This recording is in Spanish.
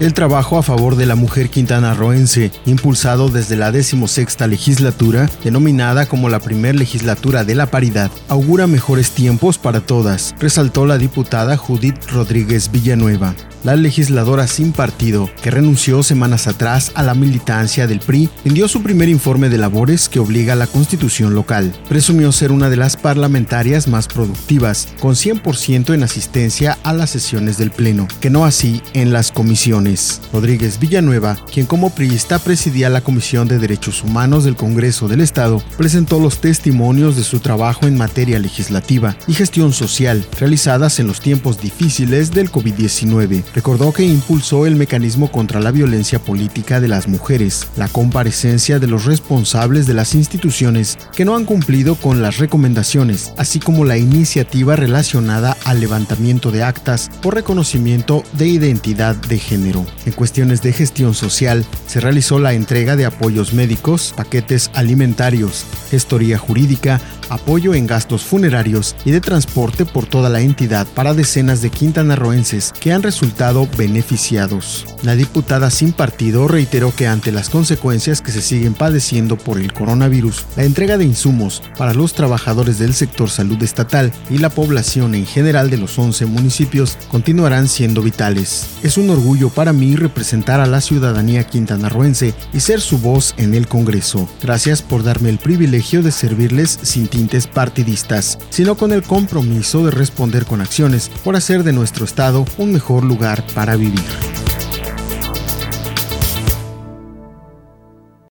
El trabajo a favor de la mujer quintanarroense, impulsado desde la decimosexta legislatura, denominada como la primer legislatura de la paridad, augura mejores tiempos para todas, resaltó la diputada Judith Rodríguez Villanueva la legisladora sin partido, que renunció semanas atrás a la militancia del PRI, envió su primer informe de labores que obliga a la constitución local. Presumió ser una de las parlamentarias más productivas, con 100% en asistencia a las sesiones del Pleno, que no así en las comisiones. Rodríguez Villanueva, quien como priista presidía la Comisión de Derechos Humanos del Congreso del Estado, presentó los testimonios de su trabajo en materia legislativa y gestión social realizadas en los tiempos difíciles del COVID-19 recordó que impulsó el mecanismo contra la violencia política de las mujeres, la comparecencia de los responsables de las instituciones que no han cumplido con las recomendaciones, así como la iniciativa relacionada al levantamiento de actas por reconocimiento de identidad de género. En cuestiones de gestión social, se realizó la entrega de apoyos médicos, paquetes alimentarios, gestoría jurídica, apoyo en gastos funerarios y de transporte por toda la entidad para decenas de quintanarroenses que han resultado beneficiados. La diputada sin partido reiteró que ante las consecuencias que se siguen padeciendo por el coronavirus, la entrega de insumos para los trabajadores del sector salud estatal y la población en general de los 11 municipios continuarán siendo vitales. Es un orgullo para mí representar a la ciudadanía quintanarroense y ser su voz en el Congreso. Gracias por darme el privilegio de servirles sin tintes partidistas, sino con el compromiso de responder con acciones por hacer de nuestro Estado un mejor para vivir.